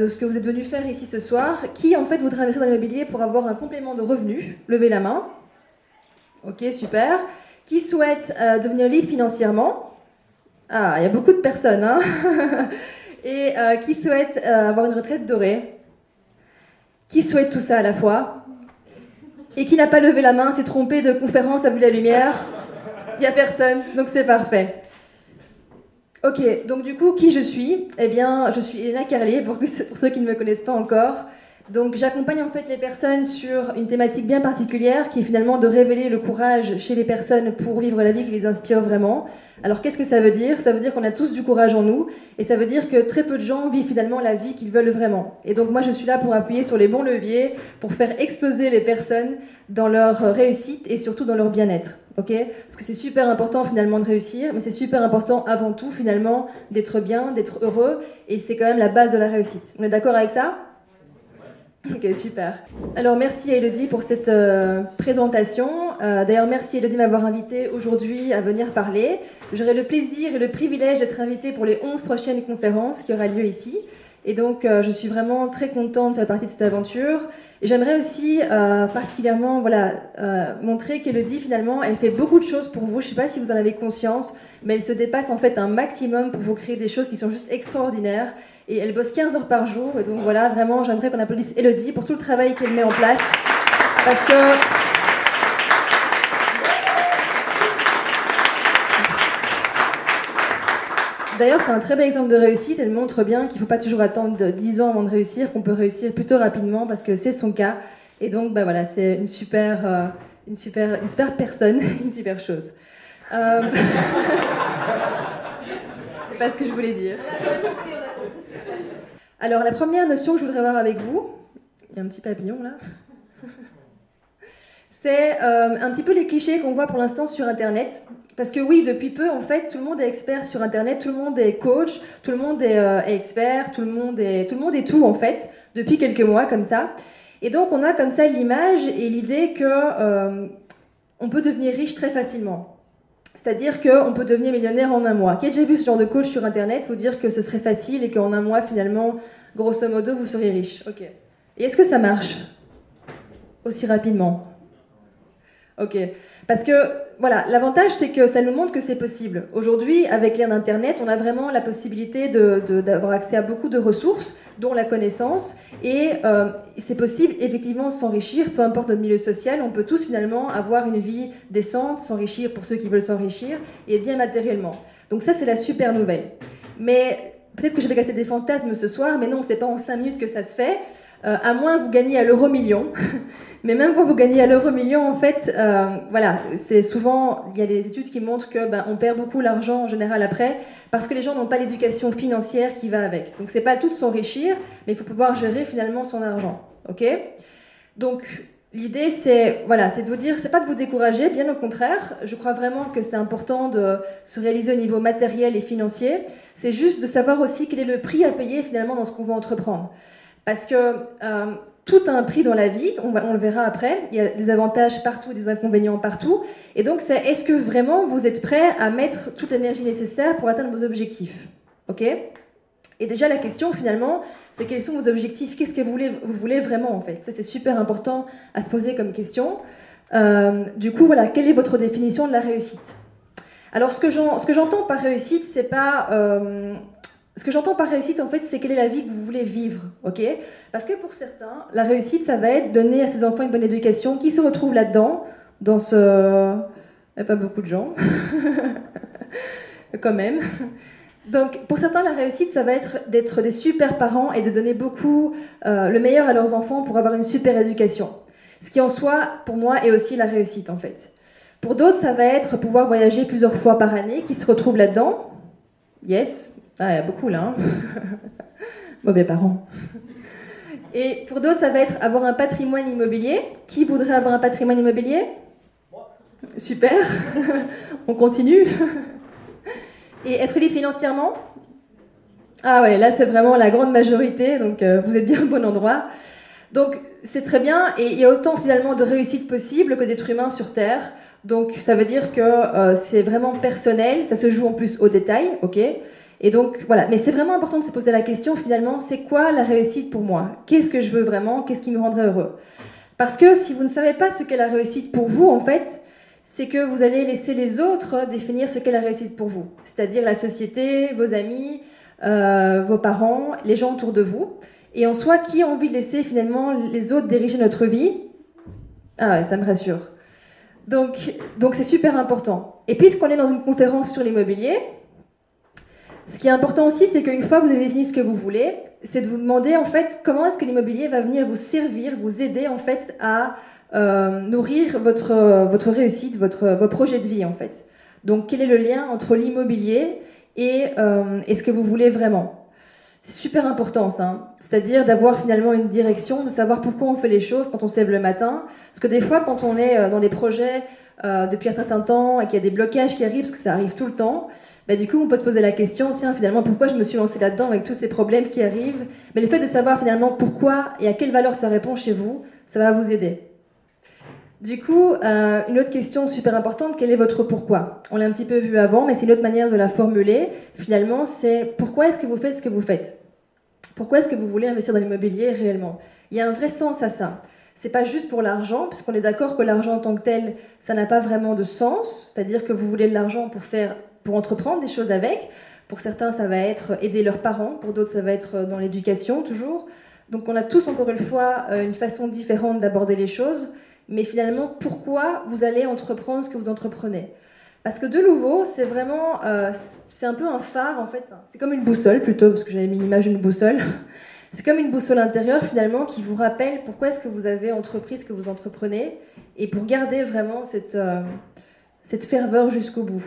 de ce que vous êtes venu faire ici ce soir. Qui en fait voudrait investir dans l'immobilier pour avoir un complément de revenus Levez la main. Ok, super. Qui souhaite euh, devenir libre financièrement Ah, il y a beaucoup de personnes. Hein Et euh, qui souhaite euh, avoir une retraite dorée Qui souhaite tout ça à la fois Et qui n'a pas levé la main, s'est trompé de conférence, a vu la lumière Il n'y a personne, donc c'est parfait. Ok, donc du coup, qui je suis? Eh bien, je suis Elena Carlier, pour, pour ceux qui ne me connaissent pas encore. Donc j'accompagne en fait les personnes sur une thématique bien particulière qui est finalement de révéler le courage chez les personnes pour vivre la vie qui les inspire vraiment. Alors qu'est-ce que ça veut dire? Ça veut dire qu'on a tous du courage en nous et ça veut dire que très peu de gens vivent finalement la vie qu'ils veulent vraiment. Et donc moi je suis là pour appuyer sur les bons leviers, pour faire exploser les personnes dans leur réussite et surtout dans leur bien-être. Ok? Parce que c'est super important finalement de réussir, mais c'est super important avant tout finalement d'être bien, d'être heureux et c'est quand même la base de la réussite. On est d'accord avec ça? Ok, super. Alors merci à Elodie pour cette euh, présentation. Euh, d'ailleurs, merci Elodie de m'avoir invité aujourd'hui à venir parler. J'aurai le plaisir et le privilège d'être invitée pour les 11 prochaines conférences qui aura lieu ici. Et donc, euh, je suis vraiment très contente de faire partie de cette aventure. Et j'aimerais aussi particulièrement voilà, montrer qu'Elodie, finalement, elle fait beaucoup de choses pour vous. Je ne sais pas si vous en avez conscience, mais elle se dépasse en fait un maximum pour vous créer des choses qui sont juste extraordinaires et elle bosse 15 heures par jour. Et donc voilà, vraiment, j'aimerais qu'on applaudisse Elodie pour tout le travail qu'elle met en place. Parce que. D'ailleurs, c'est un très bel exemple de réussite. Elle montre bien qu'il ne faut pas toujours attendre 10 ans avant de réussir, qu'on peut réussir plutôt rapidement parce que c'est son cas. Et donc, bah voilà, c'est une super, euh, une, super, une super personne, une super chose. Euh... c'est pas ce que je voulais dire. Alors, la première notion que je voudrais voir avec vous, il y a un petit papillon là, c'est euh, un petit peu les clichés qu'on voit pour l'instant sur Internet. Parce que oui, depuis peu, en fait, tout le monde est expert sur Internet, tout le monde est coach, tout le monde est, euh, expert, tout le monde est, tout en fait, depuis quelques mois comme ça. Et donc, on a comme ça l'image et l'idée que euh, on peut devenir riche très facilement. C'est-à-dire qu'on peut devenir millionnaire en un mois. Qui a déjà vu ce genre de coach sur Internet vous dire que ce serait facile et qu'en un mois, finalement, grosso modo, vous seriez riche. Ok. Et est-ce que ça marche aussi rapidement? Ok. Parce que, voilà, l'avantage, c'est que ça nous montre que c'est possible. Aujourd'hui, avec l'ère d'Internet, on a vraiment la possibilité d'avoir accès à beaucoup de ressources, dont la connaissance. Et euh, c'est possible, effectivement, s'enrichir, peu importe notre milieu social. On peut tous, finalement, avoir une vie décente, s'enrichir pour ceux qui veulent s'enrichir, et bien matériellement. Donc ça, c'est la super nouvelle. Mais peut-être que je vais casser des fantasmes ce soir, mais non, c'est pas en 5 minutes que ça se fait. Euh, à moins que vous gagnez à l'euro million. Mais même quand vous gagnez à l'euro million, en fait, euh, voilà, c'est souvent, il y a des études qui montrent que ben, on perd beaucoup l'argent en général après, parce que les gens n'ont pas l'éducation financière qui va avec. Donc c'est pas tout de s'enrichir, mais il faut pouvoir gérer finalement son argent. Ok? Donc l'idée c'est, voilà, c'est de vous dire, c'est pas de vous décourager, bien au contraire. Je crois vraiment que c'est important de se réaliser au niveau matériel et financier. C'est juste de savoir aussi quel est le prix à payer finalement dans ce qu'on va entreprendre. Parce que euh, tout a un prix dans la vie, on, le verra après, il y a des avantages partout, des inconvénients partout. Et donc, c'est est-ce que vraiment vous êtes prêt à mettre toute l'énergie nécessaire pour atteindre vos objectifs? Ok? Et déjà, la question finalement, c'est quels sont vos objectifs? Qu'est-ce que vous voulez, vous voulez vraiment en fait? Ça, c'est super important à se poser comme question. Euh, du coup, voilà, quelle est votre définition de la réussite? Alors, ce que j'entends par réussite, c'est pas. Euh, ce que j'entends par réussite, en fait, c'est quelle est la vie que vous voulez vivre, ok? Parce que pour certains, la réussite, ça va être donner à ses enfants une bonne éducation. Qui se retrouve là-dedans Dans ce... Il n'y a pas beaucoup de gens. Quand même. Donc, pour certains, la réussite, ça va être d'être des super parents et de donner beaucoup euh, le meilleur à leurs enfants pour avoir une super éducation. Ce qui en soi, pour moi, est aussi la réussite, en fait. Pour d'autres, ça va être pouvoir voyager plusieurs fois par année, qui se retrouvent là-dedans. Yes, ah, il y a beaucoup là. Hein. Mauvais parents. Et pour d'autres, ça va être avoir un patrimoine immobilier. Qui voudrait avoir un patrimoine immobilier? Super. On continue. Et être libre financièrement? Ah ouais, là c'est vraiment la grande majorité, donc euh, vous êtes bien au bon endroit. Donc c'est très bien, et il y a autant finalement de réussite possible que d'êtres humains sur Terre. Donc ça veut dire que euh, c'est vraiment personnel, ça se joue en plus au détail, ok? Et donc voilà, mais c'est vraiment important de se poser la question finalement, c'est quoi la réussite pour moi? Qu'est-ce que je veux vraiment? Qu'est-ce qui me rendrait heureux? Parce que si vous ne savez pas ce qu'est la réussite pour vous, en fait, c'est que vous allez laisser les autres définir ce qu'est la réussite pour vous, c'est-à-dire la société, vos amis, euh, vos parents, les gens autour de vous. Et en soi, qui a envie de laisser finalement les autres diriger notre vie? Ah ouais, ça me rassure. Donc, donc c'est super important. Et puisqu'on est dans une conférence sur l'immobilier, ce qui est important aussi, c'est qu'une fois que vous avez défini ce que vous voulez, c'est de vous demander en fait comment est-ce que l'immobilier va venir vous servir, vous aider en fait à euh, nourrir votre, votre réussite, votre, vos projets de vie en fait. Donc quel est le lien entre l'immobilier et, euh, et ce que vous voulez vraiment? C'est super important ça, hein. c'est-à-dire d'avoir finalement une direction, de savoir pourquoi on fait les choses quand on se lève le matin. Parce que des fois quand on est euh, dans des projets depuis un certain temps et qu'il y a des blocages qui arrivent, parce que ça arrive tout le temps, bah, du coup, on peut se poser la question, tiens, finalement, pourquoi je me suis lancé là-dedans avec tous ces problèmes qui arrivent? Mais le fait de savoir finalement pourquoi et à quelle valeur ça répond chez vous, ça va vous aider. Du coup, euh, une autre question super importante, quel est votre pourquoi? On l'a un petit peu vu avant, mais c'est une autre manière de la formuler. Finalement, c'est pourquoi est-ce que vous faites ce que vous faites? Pourquoi est-ce que vous voulez investir dans l'immobilier réellement? Il y a un vrai sens à ça. C'est pas juste pour l'argent, puisqu'on est d'accord que l'argent en tant que tel, ça n'a pas vraiment de sens. C'est-à-dire que vous voulez de l'argent pour faire, pour entreprendre des choses avec. Pour certains, ça va être aider leurs parents. Pour d'autres, ça va être dans l'éducation toujours. Donc, on a tous encore une fois euh, une façon différente d'aborder les choses mais finalement, pourquoi vous allez entreprendre ce que vous entreprenez? Parce que de nouveau, c'est vraiment, euh, c'est un peu un phare en fait, c'est comme une boussole plutôt, parce que j'avais mis l'image d'une boussole. C'est comme une boussole intérieure finalement qui vous rappelle pourquoi est-ce que vous avez entrepris ce que vous entreprenez et pour garder vraiment cette, euh, cette ferveur jusqu'au bout.